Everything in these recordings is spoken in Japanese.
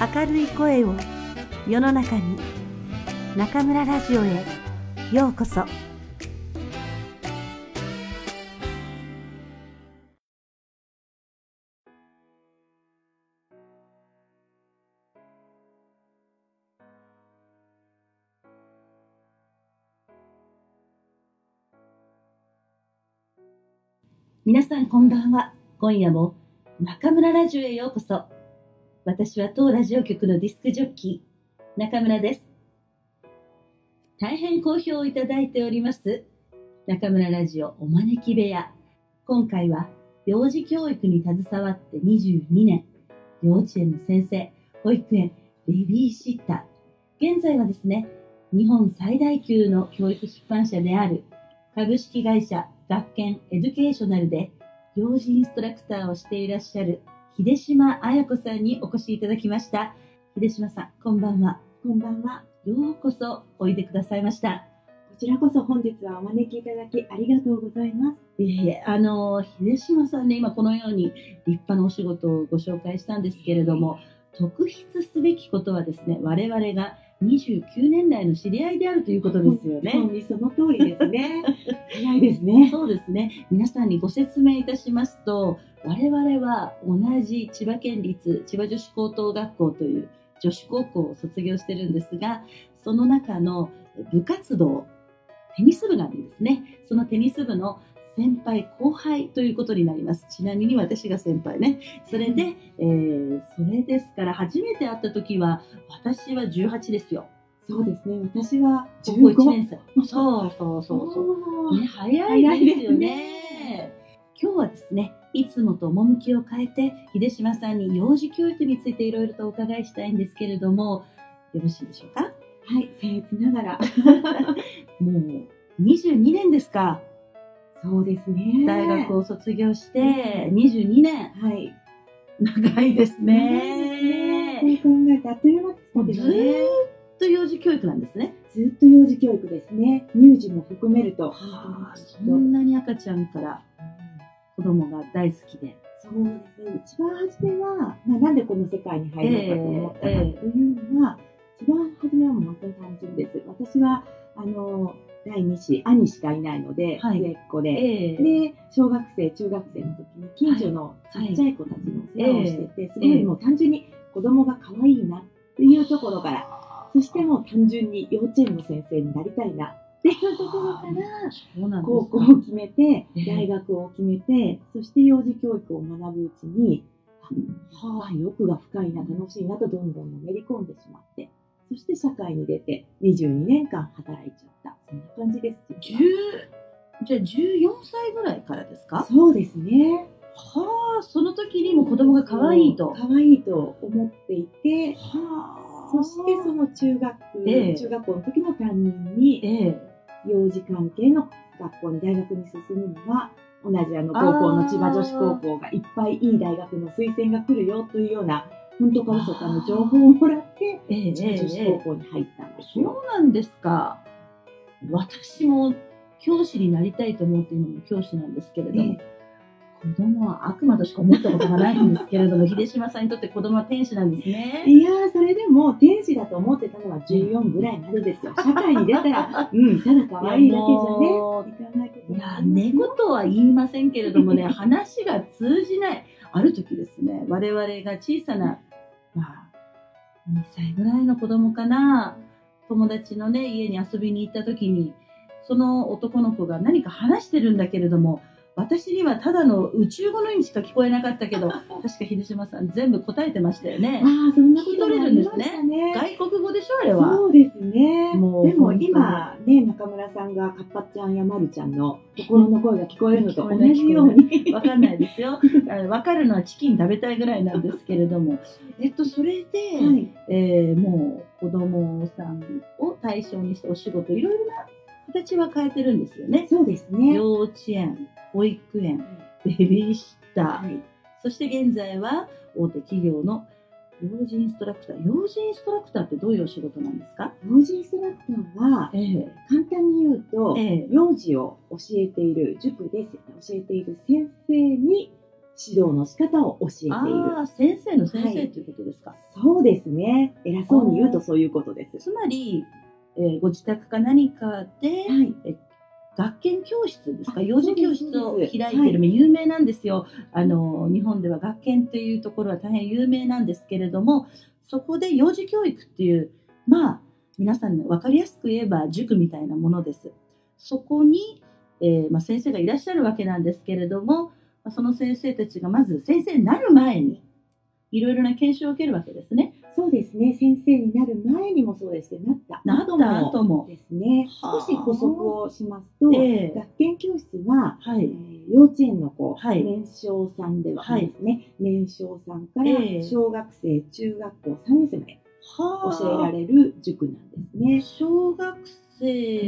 明るい声を世の中に中村ラジオへようこそ。皆さんこんばんは。今夜も中村ラジオへようこそ。私は当ラジオ局のディスクジョッキー中村です。大変好評をいただいております中村ラジオお招き部屋。今回は幼児教育に携わって22年幼稚園の先生保育園ベビーシッター。現在はですね日本最大級の教育出版社である株式会社学研エデュケーショナルで幼児インストラクターをしていらっしゃる秀島彩子さんにお越しいただきました。秀島さん、こんばんは。こんばんは。ようこそおいでくださいました。こちらこそ本日はお招きいただきありがとうございます。ええあの、秀島さんね、今このように立派なお仕事をご紹介したんですけれども、特筆すべきことはですね、我々が29年来の知り合いであるということですよね。本当にその通りですね。早いですね。そうですね。皆さんにご説明いたしますと、我々は同じ千葉県立千葉女子高等学校という女子高校を卒業してるんですが、その中の部活動、テニス部があるんですね。そのテニス部の先輩後輩ということになります。ちなみに私が先輩ね。それで、えー、それですから初めて会った時は私は18ですよ。そうですね。私は高校1 15年生。そうそうそうそう。ね、早いですよね。今日はですね、いつもと趣を変えて、秀島さんに幼児教育についていろいろとお伺いしたいんですけれども、よろしいでしょうか？はい、僭越ながら。もう22年ですか。そうですね。大学を卒業して22年。はい。長いですね。そう考えてあっという間でずーっしたけどね。と幼児教育なんですね。ずっと幼児教育ですね。乳児も含めると。はあ、そんなに赤ちゃんから子供が大好きで。そうですね。一番初めは、まあ、なんでこの世界に入ろうかと思ったかというのは、一番初めはもう本当に単純です。私は、あの、第二子、兄しかいないので、はい。末っ子で、ええ。で、小学生、中学生の時に近所のちっちゃい子たちの世話をしてて、すごいもう単純に子供が可愛いなっていうところから、そしてもう単純に幼稚園の先生になりたいなっていうところから、高校かを決めて、ええ。大学を決めて、そして幼児教育を学ぶうちに、はあ、欲が深いな、楽しいなとどんどんのめり込んでしまって、そして社会に出て22年間働いちゃった。そんな感じです。10じゃあ14歳ぐらいからですか？そうですね。はあ、その時にも子供が可愛いと。可愛いと思っていて、はそしてその中学、ええ中学校の時の担任に、ええ幼児関係の学校に大学に進むには、同じあの高校の千葉女子高校がいっぱいいい大学の推薦が来るよというような、本当か嘘かの情報をもらって、ええ女子ええ高校に入ったんですそうよ。なんですか。私も教師になりたいと思って今も教師なんですけれども、子供は悪魔としか思ったことがないんですけれども、秀島さんにとって子供は天使なんですね。いやー、それでも天使だと思ってたのは14ぐらいまでですよ。社会に出たら、うん、ただ可愛いだけじゃね、いかないこといや、もあります寝言は言いませんけれどもね、話が通じない。ある時ですね、我々が小さな、まあ、2歳ぐらいの子供かな、友達のね、家に遊びに行った時に、その男の子が何か話してるんだけれども、私にはただの宇宙語の意味しか聞こえなかったけど、確か秀島さん全部答えてましたよね。ああ、そんなこと聞き取れるんですね。外国語でしょ、あれは。そうですね。もうでも今ね、中村さんがカッパちゃんやまるちゃんの心の声が聞こえるのと同じように。わかんないですよ。あ わかるのはチキン食べたいぐらいなんですけれども。えっと、それで、はい。えーもう子供さんを対象にしたお仕事、いろいろな形は変えてるんですよね。そうですね。幼稚園、保育園、ベビーシッター、はい。そして現在は大手企業の幼児インストラクター。幼児インストラクターってどういうお仕事なんですか？幼児インストラクターは、ええ簡単に言うと、ええ幼児を教えている塾で教えている先生に指導の仕方を教えている。先生の先生ということですか？そうですね。偉そうに言うとそういうことです。つまり、えーご自宅か何かで、はい。学研教室ですか？あ幼児教室。を開いてる、有名なんですよ。あの日本では学研というところは大変有名なんですけれどもそこで幼児教育っていうまあ皆さんね分かりやすく言えば塾みたいなものです。そこに、えーまあ、先生がいらっしゃるわけなんですけれどもまあその先生たちがまず先生になる前にいろいろな研修を受けるわけですねそうですね。先生になる前にもそうですし、なった。なった後もですね。はあ。少し補足をしますと、ええ。学研教室は、えはい。ー幼稚園の子、はい。年少さんでははいですね、年少さんからええ。小学生、中学校3年生までは教えられる塾なんですね。小学生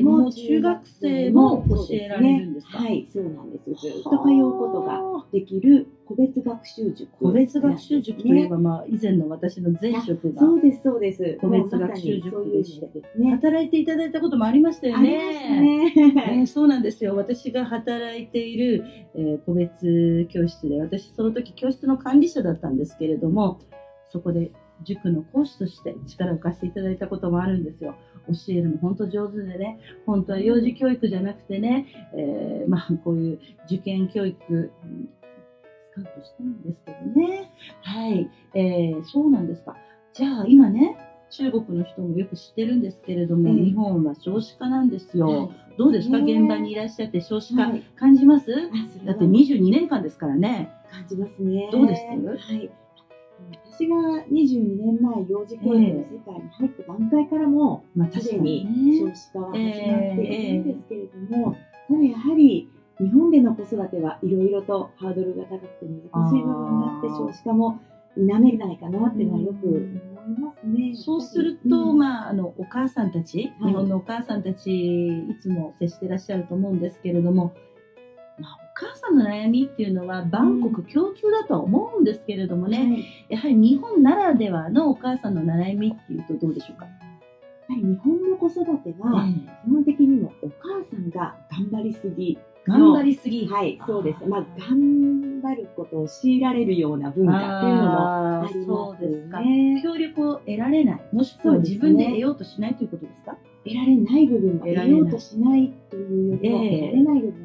も中学生も教えられるんですか？はい、そうなんです。ずっと通うことがはあできる個別学習塾、個別学習塾といえば、まあ、以前の私の前職がそうです、そうです。個別学習塾ですね。働いていただいたこともありましたよありまね。すね。えーそうなんですよ私が働いている、えー個別教室で私その時教室の管理者だったんですけれどもそこで塾の講師として力を貸していただいたこともあるんですよ教えるの本当上手でね本当は幼児教育じゃなくてね、えーまあ、こういう受験教育うんスカウトしたんですけどね。はい、えーそうなんですか。じゃあ今ね中国の人もよく知ってるんですけれども、ええ日本は少子化なんですよ。どうですか、ね現場にいらっしゃって少子化はい。感じます、は。だって22年間ですからね。感じますね。どうです？はい。私が22年前、幼児教育の世界に入った段階からも、までに少子化は始まっているんですけれども、ただやはり日本での子育てはいろいろとハードルが高くて難しい部分があって、少子化も否めないかなっていうのはよく思いますね。そうすると、うん。まあ、あのお母さんたち、はい。日本のお母さんたちいつも接してらっしゃると思うんですけれども、まあ、お母さんの悩みっていうのは万国共通だとは思うんですけれどもね、はい。やはり日本ならではのお母さんの悩みっていうとどうでしょうか、やはり日本の子育ては、基本的にもお母さんが頑張りすぎ頑張りすぎ、はい、そうです。まあ、頑張ることを強いられるような文化っていうのもありそうますですか。ね。協力を得られない、もしくは自分で得ようとしないということですか？得られない部分が得ようとしないというよりも、ええ。得られない部分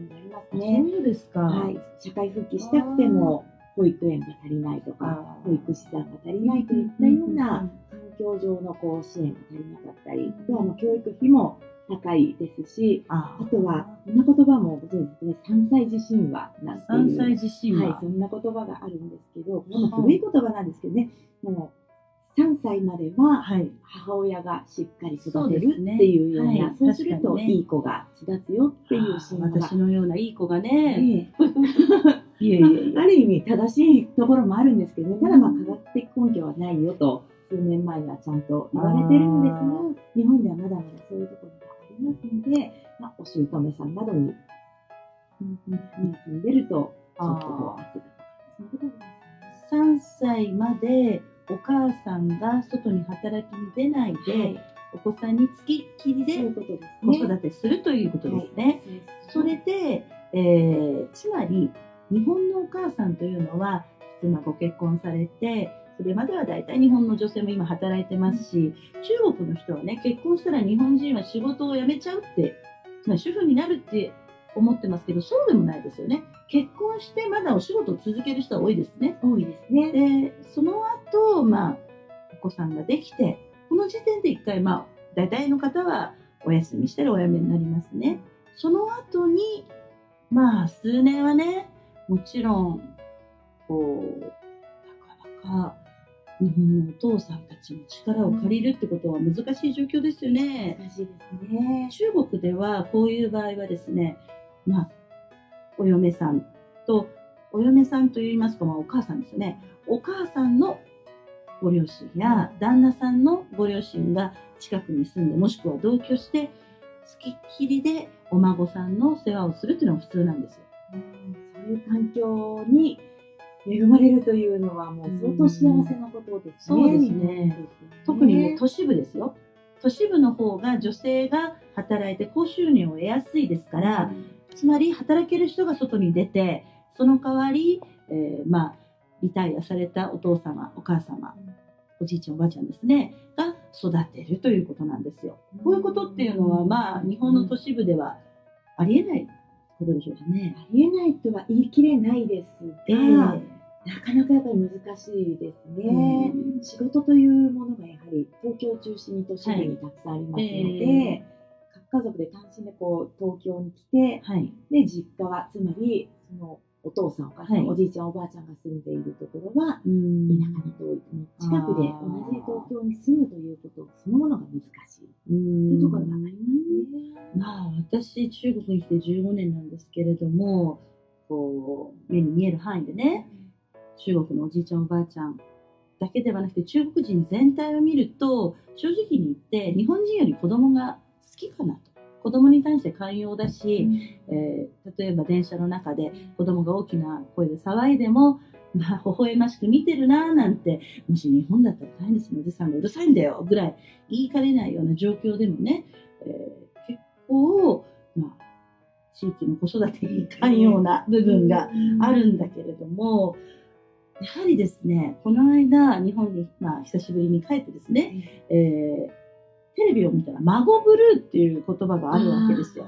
ね。そうですか。はい、社会復帰したくても、保育園が足りないとか、保育士さんが足りないといったような環境上のこう支援が足りなかったり、あとはまあ教育費も高いですし、ああとは、こんな言葉もご存知ですね、3歳児神話なんていう。三歳自身は、はい、そんな言葉があるんですけど、これも古い言葉なんですけどね、もう3歳までははい、母親がしっかりそう育てるっていうような、はい。そうするといい子が育つよっていう神話が。私。のようないい子がね、ね いえいえいえ。ある意味正しいところもあるんですけどね、ただまあ科学的根拠はないよと、数年前にはちゃんと言われてるんですが日本ではまだまだそういうところがありますので、まあ、お姑さんなどに、うんうんうん、出ると、ちょっとこう圧がとがあります。ね3歳までお母さんが外に働きに出ないで、はいお子さんにつきっきりで子ね。育てするということですね。はいそれで、えーつまり日本のお母さんというのは今ご結婚されてそれまでは大体日本の女性も今働いてますし中国の人はね結婚したら日本人は仕事を辞めちゃうってつまり主婦になるって思ってますけどそうでもないですよね結婚してまだお仕事を続ける人は多いですね多いですね。でその後、まあお子さんができてこの時点で一回まあ大体の方はお休みしたらお辞めになりますねその後にまあ数年はねもちろんこうなかなか日本のお父さんたちの力を借りるってことは難しい状況ですよね。難しいですね。中国ではこういう場合はですね、まあ、お嫁さんと、お嫁さんといいますか、まあ、お母さんですよね。お母さんのご両親や旦那さんのご両親が近くに住んで、もしくは同居して、付きっきりでお孫さんの世話をするっていうのが普通なんですよ。うんそういう環境に恵まれるというのはもう相当幸せなことですね。そうですね特にもう都市部ですよ。都市部の方が女性が働いて高収入を得やすいですから、つまり働ける人が外に出て、その代わり、えーまあ、リタイアされたお父様、お母様、おじいちゃん、おばあちゃんですね、が育てるということなんですよ。こういうことっていうのは、まあ、日本の都市部ではありえないことでしょうかね。ありえないとは言い切れないですが、えなかなかやっぱり難しいですね。うん仕事というものがやはり東京を中心に都市部にたくさんありますので、え各家族で単身でこう東京に来て、はい。で実家はつまりそのお父さんお母さん、はいおじいちゃんおばあちゃんが住んでいるところはうん。田舎に遠い。近くで同じ東京に住むということそのものが難しい。というところがありますね。まあ、私、中国に来て15年なんですけれども、こう、目に見える範囲でね、中国のおじいちゃんおばあちゃんだけではなくて中国人全体を見ると正直に言って日本人より子供が好きかなと子供に対して寛容だし、えー例えば電車の中で子供が大きな声で騒いでもまあ微笑ましく見てるななんてもし日本だったら大変ですねおじさんがうるさいんだよぐらい言いかねないような状況でもね、えー結構、まあ、地域の子育てに寛容な部分があるんだけれども、やはりですね、この間、日本に、まあ、久しぶりに帰ってですね、えーテレビを見たら、孫ブルーっていう言葉があるわけですよ。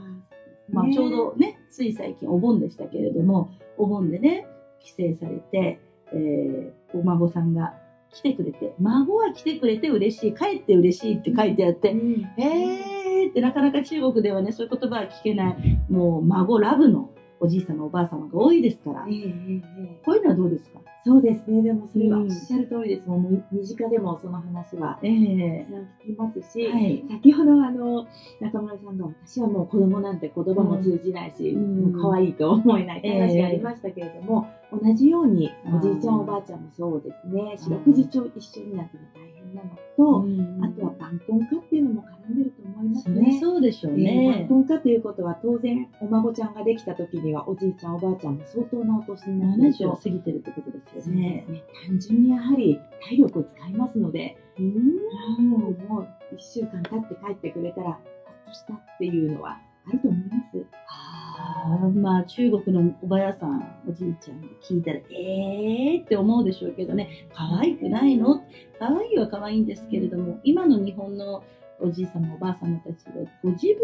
まあ、ちょうどね、つい最近お盆でしたけれども、お盆でね、帰省されて、えーお孫さんが来てくれて、孫は来てくれて嬉しい、帰って嬉しいって書いてあって、えーってなかなか中国ではね、そういう言葉は聞けない、もう孫ラブのおじい様おばあ様が多いですから、ええええええ。こういうのはどうですか？そうですね、でもそれはうん。おっしゃる通りです、もう身近でもその話はええ。たくさん聞きますし、はい。先ほどあの中村さんが私はもう子供なんて言葉も通じないし、うん。もう可愛いと思えないって話がありましたけれども、同じようにおじいちゃんうん。おばあちゃんもそうですね。四うん。六時中一緒になってのは大変なのと、うんあとは晩婚化っていうのも絡んでると思いますね。そうでしょうえーね晩。婚化ということは当然お孫ちゃんができた時にはおじいちゃんおばあちゃんも相当なお年になる70をと過ぎてるってことですよね。ね単純にやはり体力を使いますので、うんもう1週間経って帰ってくれたらほっとしたっていうのはあると思います。あーまあ中国のおばやさん、おじいちゃんが聞いたら、えーって思うでしょうけどね、可愛くないの？可愛いは可愛いんですけれども、今の日本のおじい様、おばあ様たちは、ご自分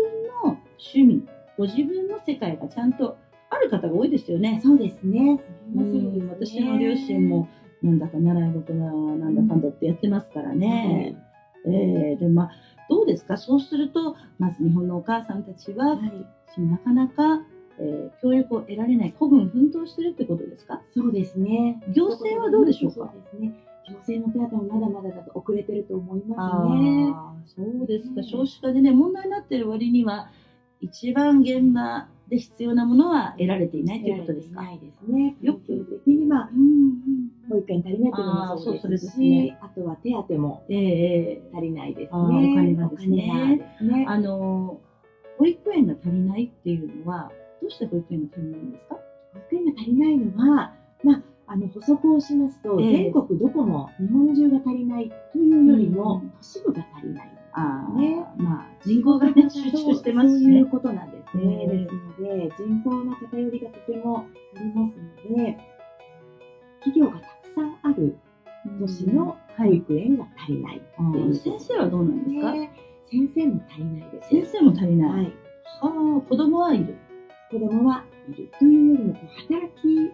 の趣味、ご自分の世界がちゃんとある方が多いですよね。そうですね。うん私の両親も、なんだか習い事がなんだかんだってやってますからね。えーでもまあ、どうですか？そうすると、まず日本のお母さんたちは、はい、はいなかなか、えー教育を得られない、孤軍奮闘してるってことですか？そうですね。行政はどうでしょうか？そうですね。行政の手当もまだまだだと遅れてると思いますね。そうですか。ね少子化でね、問題になってる割には、一番現場で必要なものは得られていないということですか？ないですね。よく的にまあうん保育園足りないというのもそうですすねあとは手当もええ足りないですね。お金がですねね。あの、保育園が足りないっていうのは、どうして保育園が足りないんですか？保育園が足りないのは、まあ、あの補足をしますと、ええ全国どこも日本中が足りないというよりも、うん都市部が足りない。ああ、ねまあ、人口がね、集中してますしねそういう。ことなんですですので、人口の偏りがとてもありますので、企業がたくさんある都市の保育園が足りないってあいう、ー先生はどうなんですか、ね先生も足りないです。先生も足りない。はい。はあ、子供はいる。子供はいるというよりも、働きに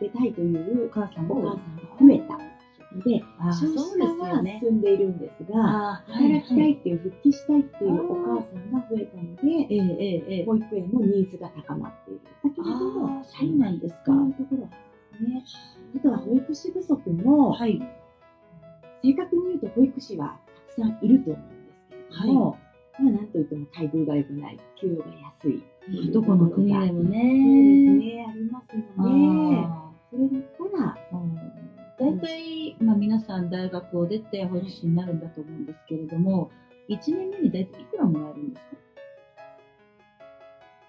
出たいというお母さんお母さんが増えたので、少子そうです化はよね。進んでいるんですが、働きたはいいっていう、復帰したいっていうお母さんが増えたので、保育園のニーズが高まっている。だけれどもそうなんですかというところがありますね。あとは保育士不足も、はい。正確に言うと保育士はたくさんいると思うんですけれども、まあなんといっても待遇が良くない、給与が安い。どこの国でもそうですね。ね、ありますあので、ーそれだったら、大体、まあ、皆さん大学を出て保育士になるんだと思うんですけれども、1年目に大体いくらもらえるんですか？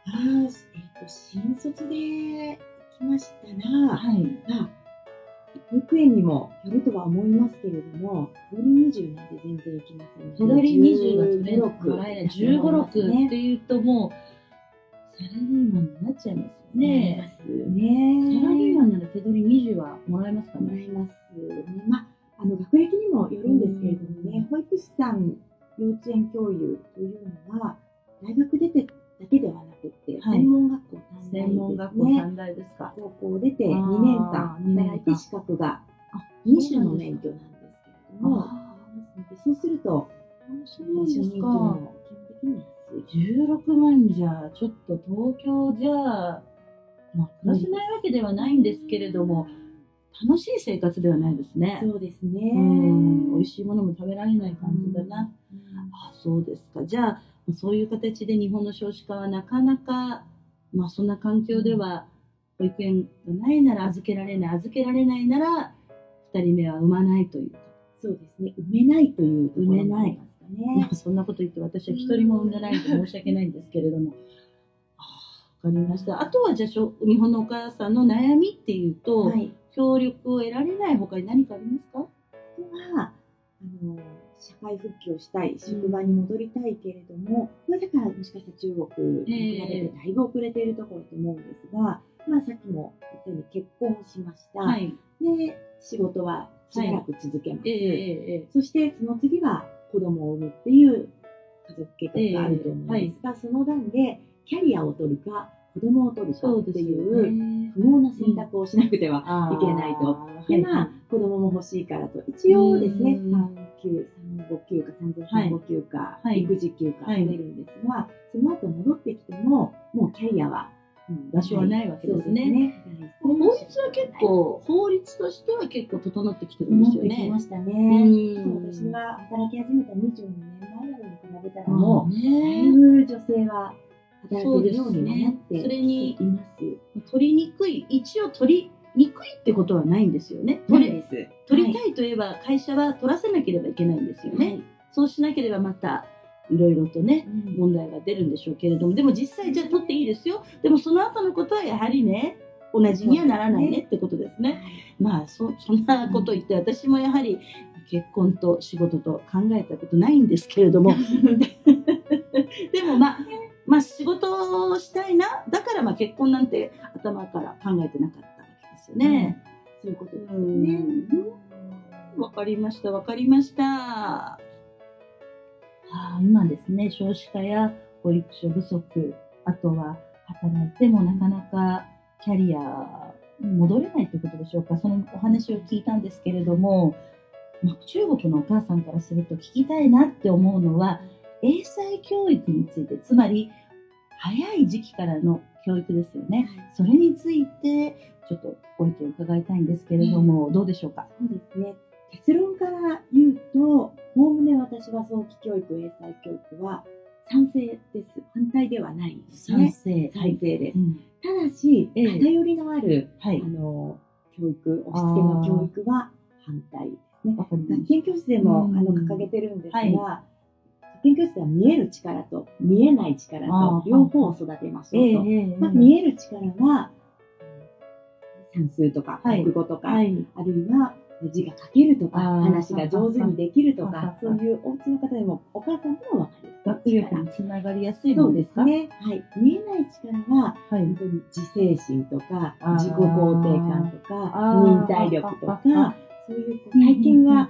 あーえっ、と、新卒で行きましたら、はい。まあ、保育園にもよるとは思いますけれども、手取り20なんて全然いきませんね。り20が取れ15 6もらえない。15、6っていうともう、サラリーマンになっちゃいますよね。ね。サラリーマンなら手取り20はもらえますかね。もらいますね。まあ、あの学歴にもよるんですけれどもね、保育士さん、幼稚園教諭というのは、大学出てだけではなくて、はい専門学校短大ですね。専門学校短大ですか。高校出てあー2年間働いて資格があ2種の免許なんですけれども、そうすると、そうです初任給か。も基本的には。16万じゃ、ちょっと東京じゃ、まあ、暮らせないわけではないんですけれども、楽しい生活ではないですね。そうですね。うん、美味しいものも食べられない感じだな。うんあ、そうですか。じゃあ、そういう形で日本の少子化はなかなか、まあそんな環境では、保育園がないなら預けられない、預けられないなら、二人目は産まないというか。そうですね。埋めないというところもありますかねまあ。そんなこと言って私は一人も産んでないんで申し訳ないんですけれども。あわかりました。あとはじゃあしょ、日本のお母さんの悩みっていうと、はい。協力を得られない他に何かありますか？は、あの、社会復帰をしたい、職場に戻りたいけれども、これだからもしかしたら中国に比べてだいぶ遅れているところと思うんですが、まあさっきも言ったように結婚しました。はい。で、仕事はしばらく続けます。ええええそしてその次は子供を産むっていう家族計画があると思うんです。が、その段でキャリアを取るか子供を取るかっていうね。不毛な選択をしなくては、いけないと。はいで、まあ、子供も欲しいからと、一応ですね、うん。産休、産後休暇、産前産後休暇、はい。育児休暇はい。取れるんですが、その後戻ってきても、もうキャリアは、うん場所はないわけですね。法律は結構、法律としては結構整ってきてるんですよねま。したうね。私が働き始めた22年前に比べたらももう、だいぶ女性は働けるようにもなってきています。取りにくい、一応取りにくいってことはないんですよね。取りたいといえば会社は取らせなければいけないんですよね。そうしなければまたいろいろとね、うん問題が出るんでしょうけれども、でも実際じゃあ取っていいですよ。でもその後のことはやはりね、同じにはならないねってことですね。まあそ、そんなこと言って、私もやはり結婚と仕事と考えたことないんですけれども、でもまあ、まあ仕事をしたいな、だからまあ結婚なんて頭から考えてなかったわけですよね。そういうことですうね。んわかりました、わかりました。はあ、今ですね、少子化や保育所不足、あとは働いてもなかなかキャリアに戻れないということでしょうか。そのお話を聞いたんですけれども、まあ中国のお母さんからすると聞きたいなって思うのは、英才教育について、つまり早い時期からの教育ですよね。それについて、ちょっとご意見を伺いたいんですけれども、どうでしょうか？そうですね。結論から言うと、おおむね私は早期教育、英才教育は賛成です。反対ではないですね。成。賛成です。うんただし、ええ偏りのある、はいあ。の、教育、押し付けの教育は反対ですね。学研教室でも、うんあの掲げてるんですが、はい学研教室は見える力と見えない力と両方を育てましょうと。ええまあ、見える力は、算数とかはい国語とか、はい。あるいは字が書けるとか、話が上手にできるとか、そういうお家の方でも、お母さんでもわかる。学力につながりやすいものですか？すね。はい。見えない力は、はい。本当に自制心とか自己肯定感とか、忍耐力とかそういう、最近は、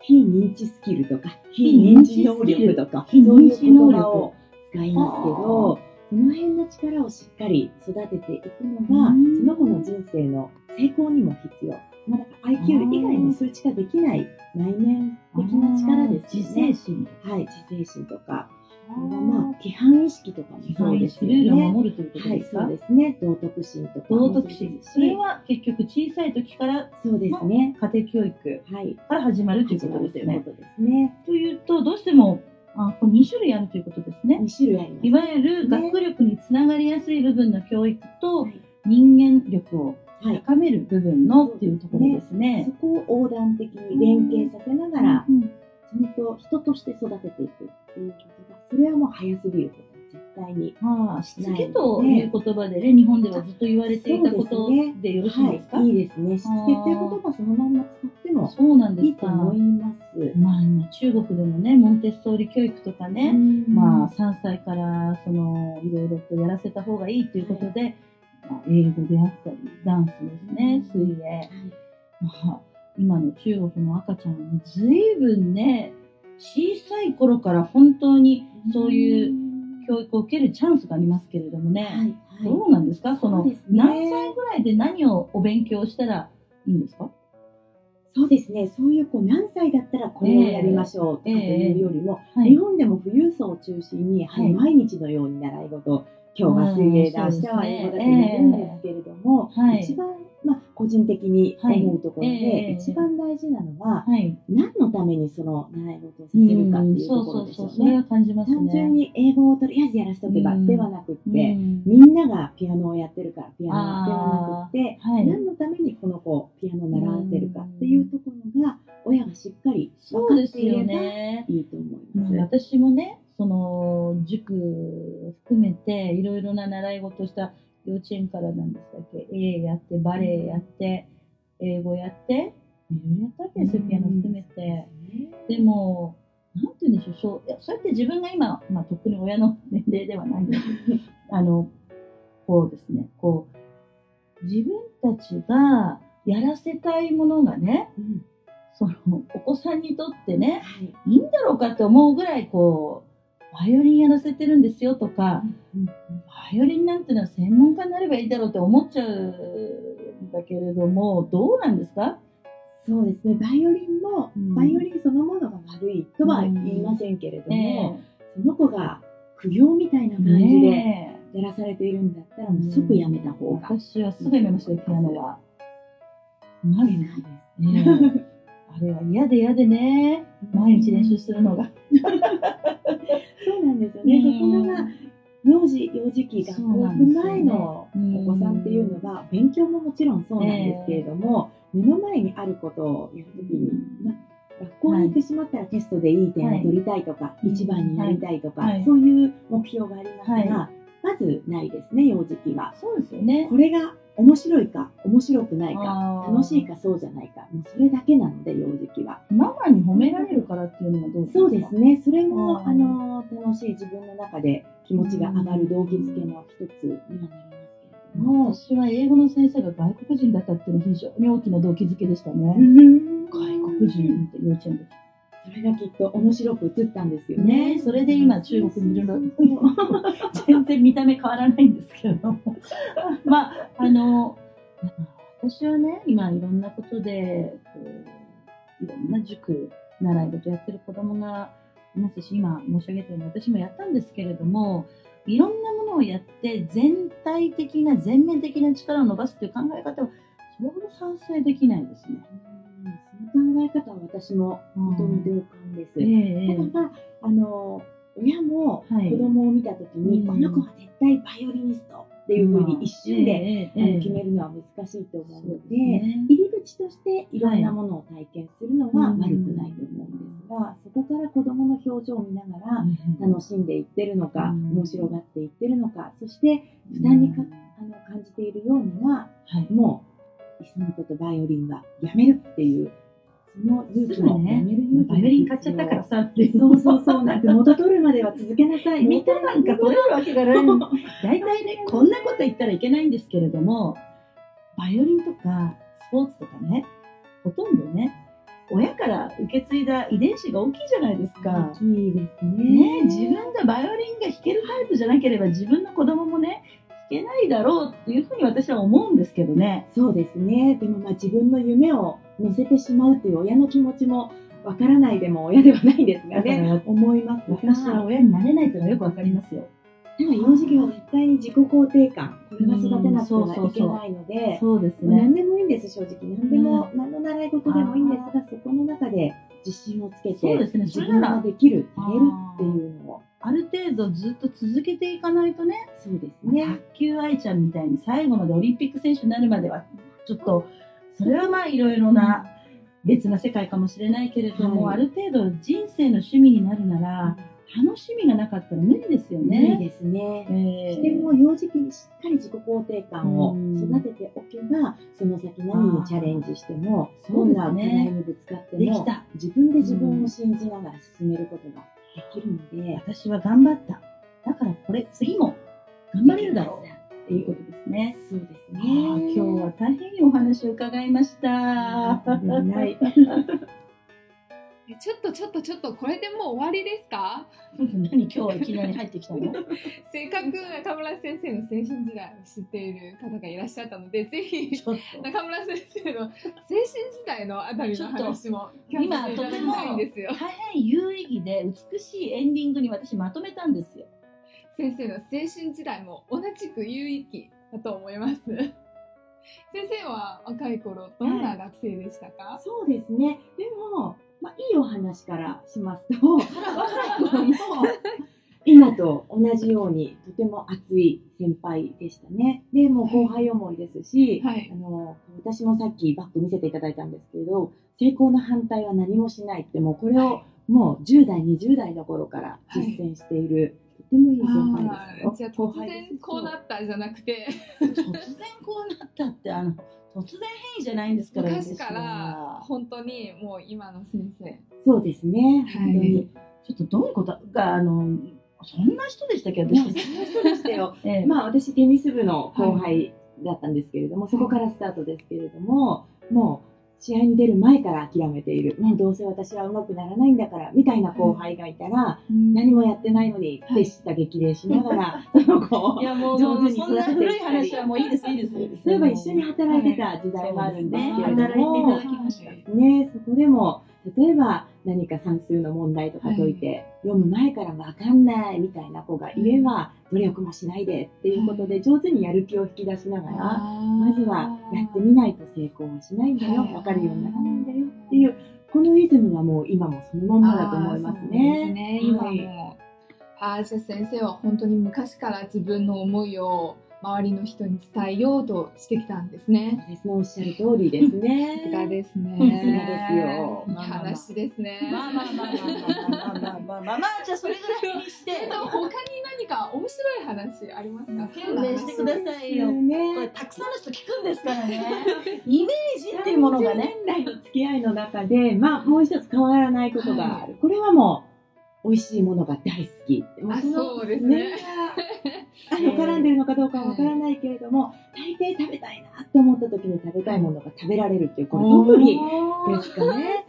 非認知スキルとか、非非認知能力とか、非そういう認知能力を使いますけど、その辺の力をしっかり育てていくのが、うん。その後の人生の成功にも必要。まあ、IQ 以外の数値化できない内面的な力ですよ自ね。制心。はい、自制心とか、まあ、規範意識とかも。そうでよルールをね。守るということはい、ですか？そうですね。道徳心とかも道。徳心。それは結局小さい時からそうですね。家庭教育はい。から始まるということですよね。そういうことですね。というと、どうしても、あこれ2種類あるということですね。2種類あります。いわゆる学力につながりやすい部分の教育とはい人間力をはい。高める部分のっていうところですね。そ。こを横断的に連携させながら、うんちゃんと人として育てていくっていうことが、それはもう早すぎることは絶対に。ああ、しつけという言葉でね、日本ではずっと言われていたことでよろしいですか、はい、い。いですね。しつけっていう言葉そのまま使ってもそうなんですいいと思います。まあ今中国でもね、モンテッソーリ教育とかね、まあ3歳からそのいろいろとやらせた方がいいということで、まあ、英語であったり、ダンスですね、水泳。まあ今の中国の赤ちゃんはね、ずいぶんね、小さい頃から本当にそういう教育を受けるチャンスがありますけれどもね、はいはい。どうなんですか？そのね。何歳ぐらいで何をお勉強したらいいんですか？そうですね。そういうこう何歳だったらこれをやりましょうとかというよりも、は日本でも富裕層を中心に、はいはい。毎日のように習い事、今日は水泳だ、うん明日は英語だとそうですね言うんですけれども、はい。一番、まあ、個人的に思うところで、一番大事なのは、はい。何のためにその習い事をさせるかっていうところですよそうそうそう、それね。単純に英語をとりあえずやらせておけばうんではなくって、うん。みんながピアノをやってるからピアノではなくって、はい。何のためにこの子をピアノを習わせるかっていうところが親がしっかりそう分かですよっていればね。いいと思いまあます。私もね、その塾含めていろいろな習い事した幼稚園からなんでしたっけ、絵やって、バレエやって、英語やって、いろいろやったわけですよ、ピアノ含めて。でも、なんて言うんでしょう、そういやそうやって自分が今、まあ、とっくに親の年齢ではないんです あの、こうですね、こう、自分たちがやらせたいものがね、うん。その、お子さんにとってね、はい。いいんだろうかって思うぐらい、こう、バイオリンやらせてるんですよとか、うんバイオリンなんてのは専門家になればいいだろうって思っちゃうんだけれども、どうなんですか？そうですね、バイオリンも、うん。バイオリンそのものが悪いとは言いませんけれども、えその子が苦行みたいなえ感じでやらされているんだったら、もう即やめた方が。私はすぐやめましたよ、ピアノは。マジで。そうですええ あれは嫌で嫌でね、毎日練習するのが。なんですよね。うん。そこが、幼児、幼児期、学校行く前のうんお子さんっていうのは、勉強ももちろんそうなんですけれども、目の前にあることをやるときに、まあ学校に行ってしまったらテストでいい点を取りたいとか、はい一番になりたいとか、はい。そういう目標がありますが、はまずないですね、幼児期は。そうですよね。これが面白いか、面白くないか、楽しいかそうじゃないか、もうそれだけなので、幼児期は。ママに褒められるからっていうのはどうですか？そうですね。それも、あの、楽しい自分の中で気持ちが上がる動機づけの一つにはなりますけれども。私は英語の先生が外国人だったっていうのは非常に大きな動機づけでしたね。外国人って幼稚園で。それがきっと面白く映ったんですよね。ねそれで今中国にいるの。全然見た目変わらないんですけれども。まあ、あの、私はね、今いろんなことで、こういろんな塾、習い事やってる子供がいますし、今申し上げたように私もやったんですけれども、いろんなものをやって全体的な、全面的な力を伸ばすっていう考え方は、それほど賛成できないですね。え方は私も本当に同感です。だ、あの、親もはい。子供を見たときに、うん。この子は絶対バイオリニストっていうふうに一瞬で、決めるのは難しいと思うので入り口としていろんなものを体験するのはうん悪くないと思うんですが、そこから子供の表情を見ながら楽しんでいってるのか、うん。面白がっていってるのか、そして負担にかあの感じているようなら、はい。もう、いっそのことバイオリンはやめるっていう、その勇気もやめる勇気もバイオリン買っちゃったからさって。そうそうそう、なんて元取るまでは続けなさい。見たなんか取れるわけがない。大体ね、こんなこと言ったらいけないんですけれども、バイオリンとかスポーツとかね、ほとんどね、親から受け継いだ遺伝子が大きいじゃないですか。大きいですね。ね、自分がバイオリンが弾けるタイプじゃなければ自分の子供もね、弾けないだろうっていうふうに私は思うんですけどね。そうですね。でもまあ自分の夢を乗せてしまうという親の気持ちもわからないでも親ではないですがね、思いますが。私は親になれないというのはよくわかりますよ。でも幼児期は絶対に自己肯定感、これは育てなくてはいけないので、そうです何ね。でもいいんです、正直。何でも、何の習い事でもいいんですが、そこの中で自信をつけて、そうですね自分それならができる、やれるっていうのを。ある程度ずっと続けていかないとね、そうですね。卓球愛ちゃんみたいに最後までオリンピック選手になるまでは、ちょっと、それはまあいろいろな別な世界かもしれないけれども、はいある程度人生の趣味になるなら、楽しみがなかったら無理ですよ無理ね。ですね。えそしてもう幼児期にしっかり自己肯定感を育てておけば、その先何にチャレンジしても、どんな課そうですね題にぶつかっても、できた。自分で自分を信じながら進めることができるので、私は頑張った。だからこれ、次も頑張れるだろう。っていうことですね。そうですね。今日は大変いいお話を伺いました。とんでもない。えちょっとちょっとちょっとこれでもう終わりですか？何今日はいきなり入ってきたの？せっかく中村先生の青春時代を知っている方がいらっしゃったのでぜひ。中村先生の青春時代のあたりの話も聞今かせていただきたいんですよ大変有意義で美しいエンディングに私まとめたんですよ。先生の青春時代も同じく有意義だと思います。先生は若い頃どんな学生でしたか、そうですね。でも、まあ、いいお話からしますと、若い。頃も今と同じようにとても熱い先輩でしたね。で、もう後輩思いですし、はい。あの私もさっきバッグ見せていただいたんですけれど、成功の反対は何もしないって、もうこれをもう10代、20代の頃から実践している、とてもいい先輩ですよ。あーじゃあ突然こうなったじゃなくて。突然こうなったってあの突然変異じゃないんですから昔から本当にもう今の先生。そうですね。はい。本当に。ちょっとどういうことがあのそんな人でしたっけ私。そんな人でしたよ。ええ。まあ私テニス部の後輩だったんですけれども、そこからスタートですけれども、もう試合に出る前から諦めている、もうどうせ私は上手くならないんだから、みたいな後輩がいたら、何もやってないのに、はい手下激励しながら、その子をいやもう上手にそんな古い話はもういいですいいです例えば一緒に働いてた時代もあるんですけれど働いていたもだ、きました。ね、そこでも例えば何か算数の問題とか解いて、読む前から分かんないみたいな子がいれば、努力もしないでっていうことで上手にやる気を引き出しながら、まずはやってみないと成功はしないんだよ、はい。分かるようにならないんだよっていうこのイズムはもう今もそのまんまだと思いますね。ねはい。今も。あーじゃあ先生は本当に昔から自分の思いを周りの人に伝えようとしてきたんですね。おっしゃる通りですね。さすがですね。さすがですよいい話ですね。まあまあまあまあまあまあまあまあじゃあそれぐらいにしてちょっと他に何か面白い話ありますか？勘弁してくださいよこれね。たくさんの人聞くんですからねイメージっていうものがね30年来の付き合いの中で、まあ、もう一つ変わらないことがある。これはもう、美味しいものが大好き。あそうですね。あの絡んでるのかどうかはわからないけれども、大抵食べたいなと思った時に食べたいものが食べられるっていう、これ特技ですかね。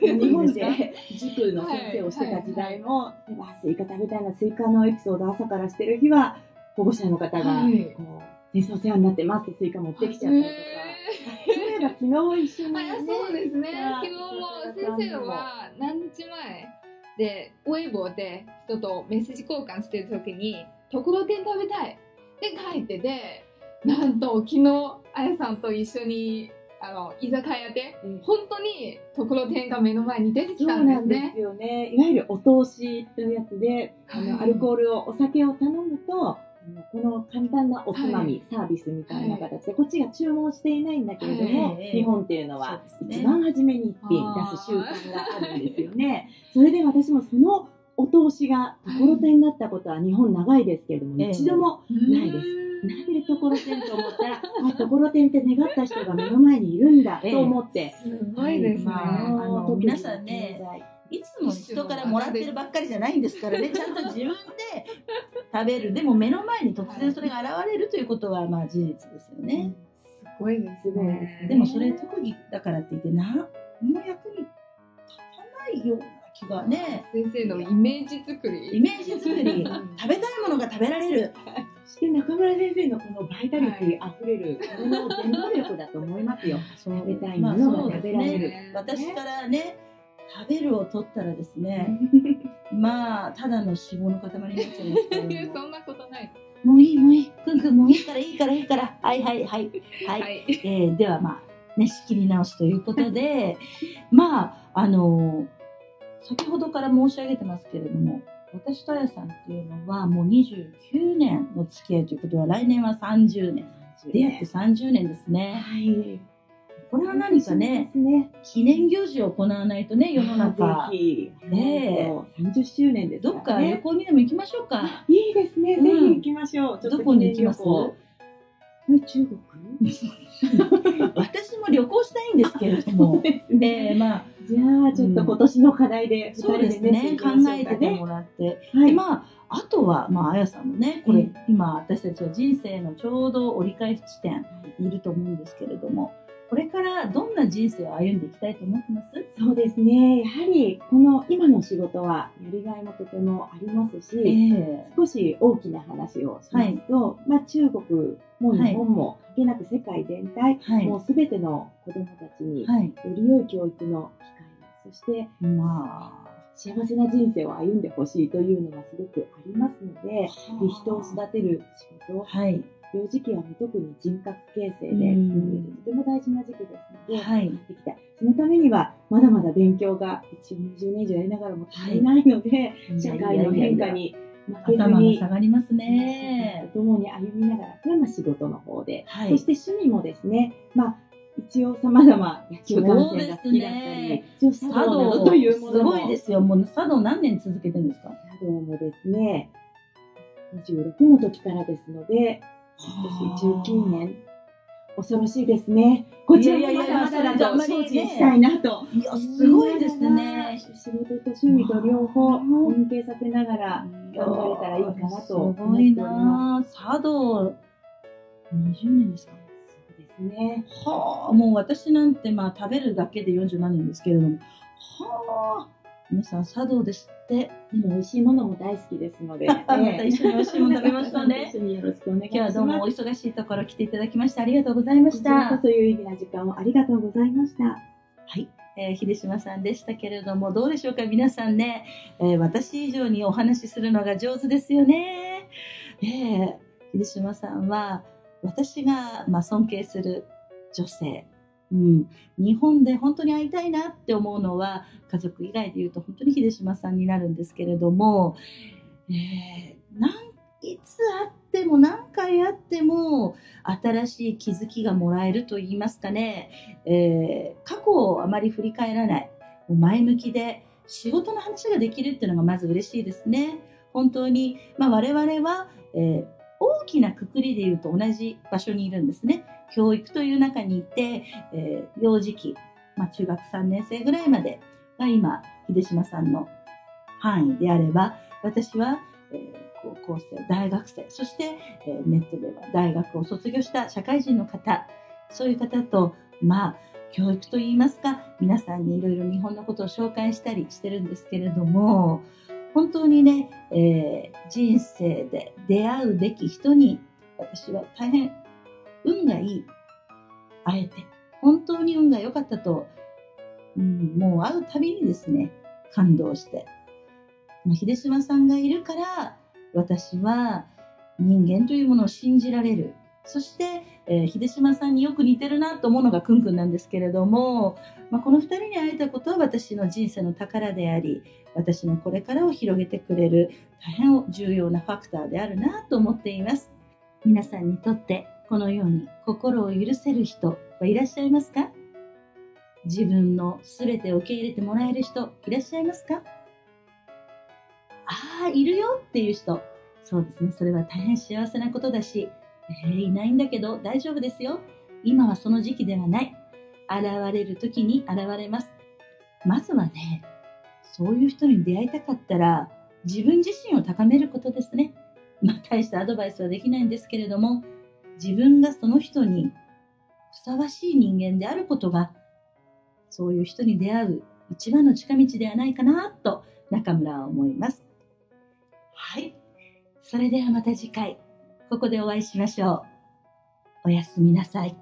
日本で塾の先生をしてた時代も、例えばスイカ食べたいな、スイカのエピソード朝からしてる日は、保護者の方が、はいこう、先生お世話になってますってスイカ持ってきちゃったりとか。そういえば昨日一緒に、ね。あそうですね。あ昨日も先生は何日前？でウェイボーで人とメッセージ交換してる時にところてん食べたいで書いててなんと昨日あやさんと一緒にあの居酒屋でうん本当にところてんが目の前に出てきそたうんなんでですねす。よね。いわゆるお通しというやつで、あはいのアルコールを、お酒を頼むと、この簡単なおつまみ、サービスみたいな形で、こっちが注文していないんだけれども、はい。日本っていうのは一番初めに一品出す習慣があるんですよね。それで私もそのお通しがところてんだったことは日本長いですけれども、ええ。一度もないです。うん。なんでところてんと思ったら、あ、ところてんって願った人が目の前にいるんだと思って、すごいですね。まああの皆さんねいつも人からもらってるばっかりじゃないんですからね、ちゃんと自分で食べる。でも目の前に突然それが現れるということはまあ事実ですよね。すごいですすごいですね。ねでもそれ特技だからって言って何の役に立たないような気がね。先生のイメージ作り。イメージ作り、食べたいものが食べられる。そして中村先生のこのバイタリティあふれる、これの原動力だと思いますよ。食べたいものが食べられる。ね私からね、食べるを取ったらですね、まあ、ただの脂肪の塊になっちゃうんですけども そんなことない。もういい、もういい、くんくん、もういいから、いいから、いいから、はいはいはい、はい。はい。えーではまあ、ね、仕切り直しということで、まあ、あの先ほどから申し上げてますけれども、私とあやさんっていうのはもう29年の付き合いということは、来年は30年。出会って30年ですね。はい。これは何かね、ね。記念行事を行わないとね、世の中。ぜひ、ねえ、30周年ですどっか旅行にでも行きましょうか。いいですね、うん。ぜひ行きましょう。ちょっとどこに行きます？記念旅行。これ中国？私も旅行したいんですけれども。ね。えー、まあ、じゃあ、ちょっと今年の課題で、そうですね、考えててもらって。はい。でまあ、あとは、まあ、あやさんもね、これ、ええ今、私たちは人生のちょうど折り返し地点にいると思うんですけれども、これからどんな人生を歩んでいきたいと思ってます？そうですね。やはり、この今の仕事はやりがいもとてもありますし、え少し大きな話をしますと、まあ中国も日本も関係なく世界全体、はい。もうすべての子供たちによはい。り良い教育の機会を、そしてま幸せな人生を歩んでほしいというのがすごくありますので、人を育てる仕事、はい。幼児期は特に人格形成で、うん。とても大事な時期ですので、はい。やっていきたい。そのためには、まだまだ勉強が一応20年以上やりながらも足りないので、社会の変化に負けずに、下がりますね。と共に歩みながら、それはまあ仕事の方で、はい。そして趣味もですね、まあ、一応様々野球観戦が好きだったそうですね。り、一応茶道というもすのも、ごいですよ。もう茶道何年続けてるんですか？茶道もですね、26の時からですので、19年、恐ろしいですね。こちらもまだまだだと精進したいなと。いや、すごいですね。仕事と趣味と両方連携させながら頑張れたらいいかなと思っておすごいりまな茶道、20年ですか？す。そうですね。はあ、もう私なんてまあ食べるだけで47年ですけれども、はあ、皆さん茶道ですって。でも美味しいものも大好きですので、また一緒に美味しいもの食べましょうね一緒によろしくお願いします。今日はどうもお忙しいところ来ていただきましてありがとうございました。そ有意義な時間をありがとうございました。はい。えー秀島さんでしたけれども、どうでしょうか皆さんね、えー私以上にお話しするのが上手ですよね。えー秀島さんは、私が、まあ、尊敬する女性、うん、日本で本当に会いたいなって思うのは、家族以外で言うと本当に秀島さんになるんですけれども、えーいつ会っても何回会っても新しい気づきがもらえると言いますかね、えー過去をあまり振り返らない、前向きで仕事の話ができるっていうのがまず嬉しいですね。本当に、まあ、我々は、えー大きなくくりで言うと同じ場所にいるんですね。教育という中にいて、えー幼児期、まあ、中学3年生ぐらいまでが今、秀島さんの範囲であれば、私は、えー高校生、大学生、そして、えーネットでは大学を卒業した社会人の方、そういう方と、まあ、教育といいますか、皆さんにいろいろ日本のことを紹介したりしてるんですけれども、本当にね、えー人生で出会うべき人に、私は大変運がいい。会えて、本当に運が良かったと、うん、もう会うたびにですね、感動して。まあ秀島さんがいるから、私は人間というものを信じられる。そして、えー秀島さんによく似てるなと思うのがくんくんなんですけれども、まあ、この二人に会えたことは私の人生の宝であり、私のこれからを広げてくれる大変重要なファクターであるなと思っています。皆さんにとってこのように心を許せる人はいらっしゃいますか？自分の全てを受け入れてもらえる人いらっしゃいますか？ああ、いるよっていう人。そうですね。それは大変幸せなことだし、えーいないんだけど大丈夫ですよ。今はその時期ではない。現れる時に現れます。まずはね、そういう人に出会いたかったら、自分自身を高めることですね。まあ、大したアドバイスはできないんですけれども、自分がその人にふさわしい人間であることが、そういう人に出会う一番の近道ではないかなと中村は思います。はい。それではまた次回、ここでお会いしましょう。おやすみなさい。